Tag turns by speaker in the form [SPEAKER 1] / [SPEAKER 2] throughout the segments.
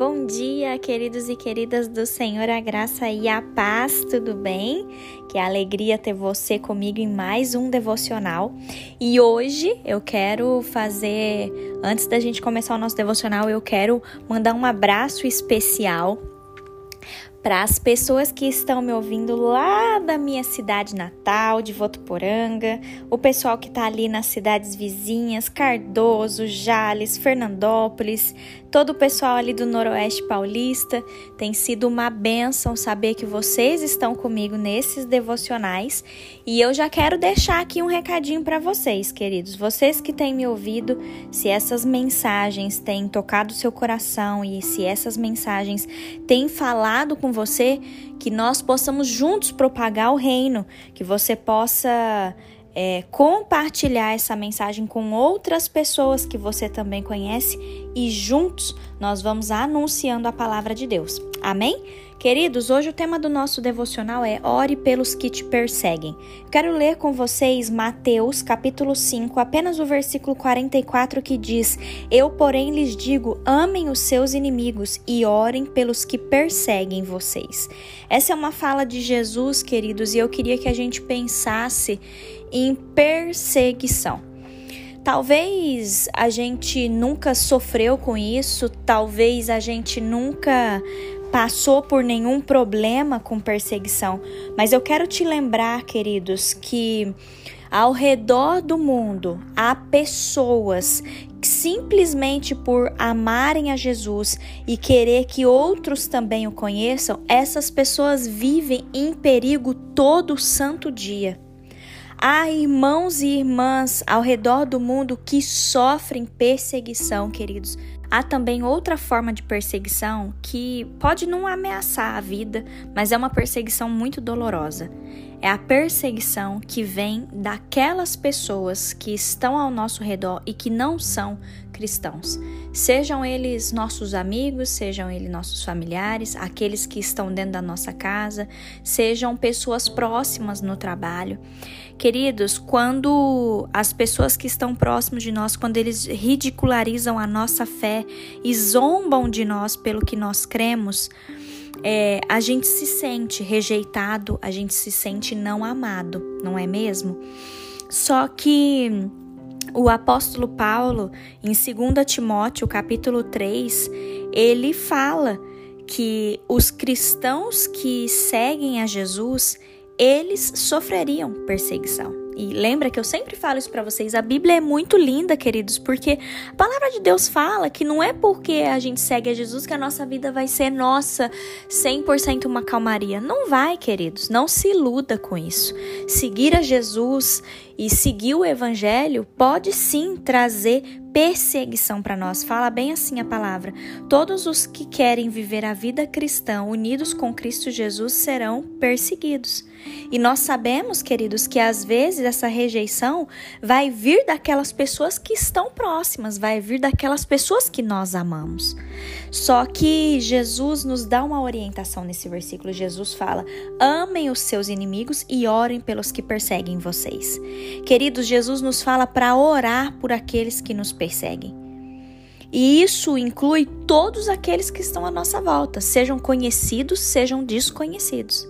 [SPEAKER 1] Bom dia, queridos e queridas do Senhor, a graça e a paz, tudo bem? Que alegria ter você comigo em mais um devocional. E hoje eu quero fazer, antes da gente começar o nosso devocional, eu quero mandar um abraço especial para as pessoas que estão me ouvindo lá da minha cidade natal, de Votuporanga, o pessoal que está ali nas cidades vizinhas, Cardoso, Jales, Fernandópolis, todo o pessoal ali do Noroeste Paulista. Tem sido uma benção saber que vocês estão comigo nesses devocionais e eu já quero deixar aqui um recadinho para vocês, queridos. Vocês que têm me ouvido, se essas mensagens têm tocado seu coração e se essas mensagens têm falado com com você, que nós possamos juntos propagar o reino, que você possa é, compartilhar essa mensagem com outras pessoas que você também conhece e juntos nós vamos anunciando a palavra de Deus. Amém? Queridos, hoje o tema do nosso devocional é Ore pelos que te perseguem. Quero ler com vocês Mateus capítulo 5, apenas o versículo 44 que diz: Eu, porém, lhes digo: amem os seus inimigos e orem pelos que perseguem vocês. Essa é uma fala de Jesus, queridos, e eu queria que a gente pensasse em perseguição. Talvez a gente nunca sofreu com isso, talvez a gente nunca passou por nenhum problema com perseguição, mas eu quero te lembrar, queridos, que ao redor do mundo há pessoas que simplesmente por amarem a Jesus e querer que outros também o conheçam, essas pessoas vivem em perigo todo santo dia. Há irmãos e irmãs ao redor do mundo que sofrem perseguição, queridos. Há também outra forma de perseguição que pode não ameaçar a vida, mas é uma perseguição muito dolorosa. É a perseguição que vem daquelas pessoas que estão ao nosso redor e que não são cristãos. Sejam eles nossos amigos, sejam eles nossos familiares, aqueles que estão dentro da nossa casa, sejam pessoas próximas no trabalho. Queridos, quando as pessoas que estão próximos de nós, quando eles ridicularizam a nossa fé e zombam de nós pelo que nós cremos, é, a gente se sente rejeitado, a gente se sente não amado, não é mesmo? Só que o apóstolo Paulo, em 2 Timóteo, capítulo 3, ele fala que os cristãos que seguem a Jesus, eles sofreriam perseguição. E lembra que eu sempre falo isso para vocês, a Bíblia é muito linda, queridos, porque a palavra de Deus fala que não é porque a gente segue a Jesus que a nossa vida vai ser nossa 100% uma calmaria. Não vai, queridos, não se iluda com isso. Seguir a Jesus e seguir o evangelho pode sim trazer perseguição para nós. Fala bem assim a palavra. Todos os que querem viver a vida cristã unidos com Cristo Jesus serão perseguidos. E nós sabemos, queridos, que às vezes essa rejeição vai vir daquelas pessoas que estão próximas, vai vir daquelas pessoas que nós amamos. Só que Jesus nos dá uma orientação nesse versículo. Jesus fala: amem os seus inimigos e orem pelos que perseguem vocês. Queridos, Jesus nos fala para orar por aqueles que nos perseguem. E isso inclui todos aqueles que estão à nossa volta, sejam conhecidos, sejam desconhecidos.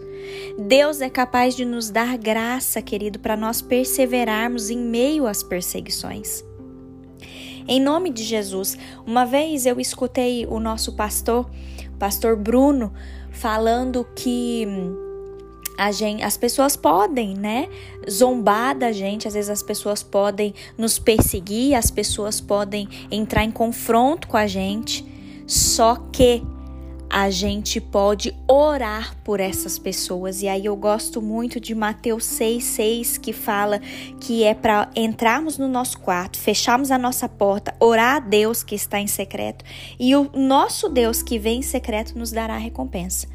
[SPEAKER 1] Deus é capaz de nos dar graça, querido, para nós perseverarmos em meio às perseguições. Em nome de Jesus, uma vez eu escutei o nosso pastor, pastor Bruno, falando que Gente, as pessoas podem, né, zombar da gente, às vezes as pessoas podem nos perseguir, as pessoas podem entrar em confronto com a gente, só que a gente pode orar por essas pessoas. E aí eu gosto muito de Mateus 6,6, que fala que é para entrarmos no nosso quarto, fecharmos a nossa porta, orar a Deus que está em secreto, e o nosso Deus que vem em secreto nos dará a recompensa.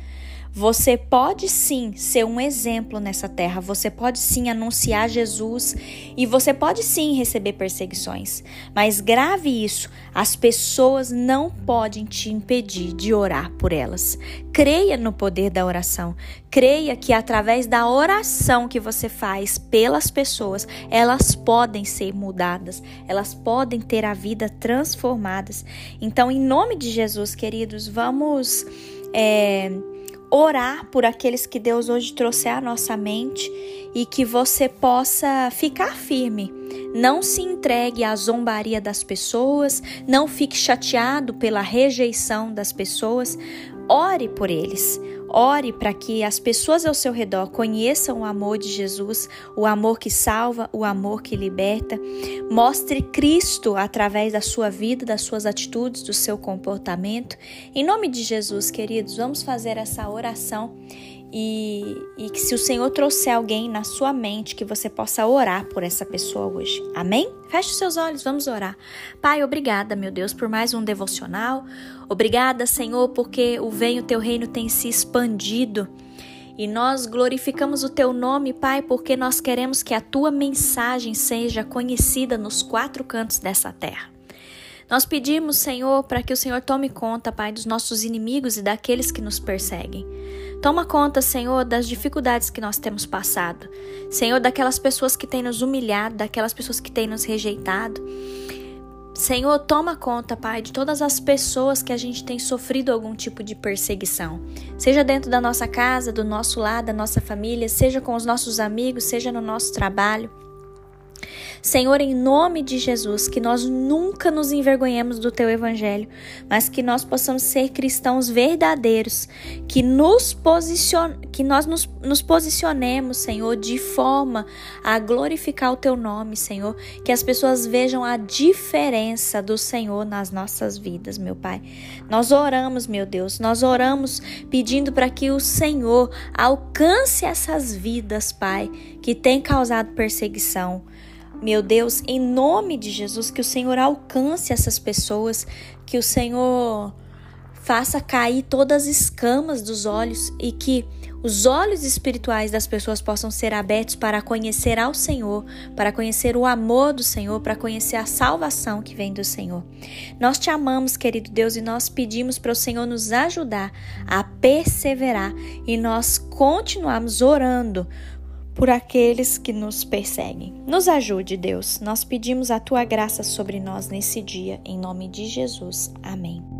[SPEAKER 1] Você pode sim ser um exemplo nessa terra, você pode sim anunciar Jesus e você pode sim receber perseguições. Mas grave isso: as pessoas não podem te impedir de orar por elas. Creia no poder da oração. Creia que através da oração que você faz pelas pessoas, elas podem ser mudadas, elas podem ter a vida transformadas. Então, em nome de Jesus, queridos, vamos. É, orar por aqueles que Deus hoje trouxe à nossa mente e que você possa ficar firme. Não se entregue à zombaria das pessoas, não fique chateado pela rejeição das pessoas. Ore por eles. Ore para que as pessoas ao seu redor conheçam o amor de Jesus, o amor que salva, o amor que liberta. Mostre Cristo através da sua vida, das suas atitudes, do seu comportamento. Em nome de Jesus, queridos, vamos fazer essa oração e, e que se o Senhor trouxer alguém na sua mente, que você possa orar por essa pessoa hoje. Amém? Feche os seus olhos, vamos orar. Pai, obrigada, meu Deus, por mais um devocional. Obrigada, Senhor, porque o Venho Teu Reino tem se expandido. E nós glorificamos o teu nome, Pai, porque nós queremos que a tua mensagem seja conhecida nos quatro cantos dessa terra. Nós pedimos, Senhor, para que o Senhor tome conta, Pai, dos nossos inimigos e daqueles que nos perseguem. Toma conta, Senhor, das dificuldades que nós temos passado. Senhor, daquelas pessoas que têm nos humilhado, daquelas pessoas que têm nos rejeitado. Senhor, toma conta, Pai, de todas as pessoas que a gente tem sofrido algum tipo de perseguição. Seja dentro da nossa casa, do nosso lar, da nossa família, seja com os nossos amigos, seja no nosso trabalho. Senhor, em nome de Jesus, que nós nunca nos envergonhemos do teu evangelho, mas que nós possamos ser cristãos verdadeiros, que nos posicion... que nós nos, nos posicionemos, Senhor, de forma a glorificar o teu nome, Senhor, que as pessoas vejam a diferença do Senhor nas nossas vidas, meu Pai. Nós oramos, meu Deus, nós oramos pedindo para que o Senhor alcance essas vidas, Pai, que tem causado perseguição. Meu Deus, em nome de Jesus, que o Senhor alcance essas pessoas, que o Senhor faça cair todas as escamas dos olhos e que os olhos espirituais das pessoas possam ser abertos para conhecer ao Senhor, para conhecer o amor do Senhor, para conhecer a salvação que vem do Senhor. Nós te amamos, querido Deus, e nós pedimos para o Senhor nos ajudar a perseverar e nós continuamos orando por aqueles que nos perseguem. Nos ajude, Deus. Nós pedimos a tua graça sobre nós nesse dia, em nome de Jesus. Amém.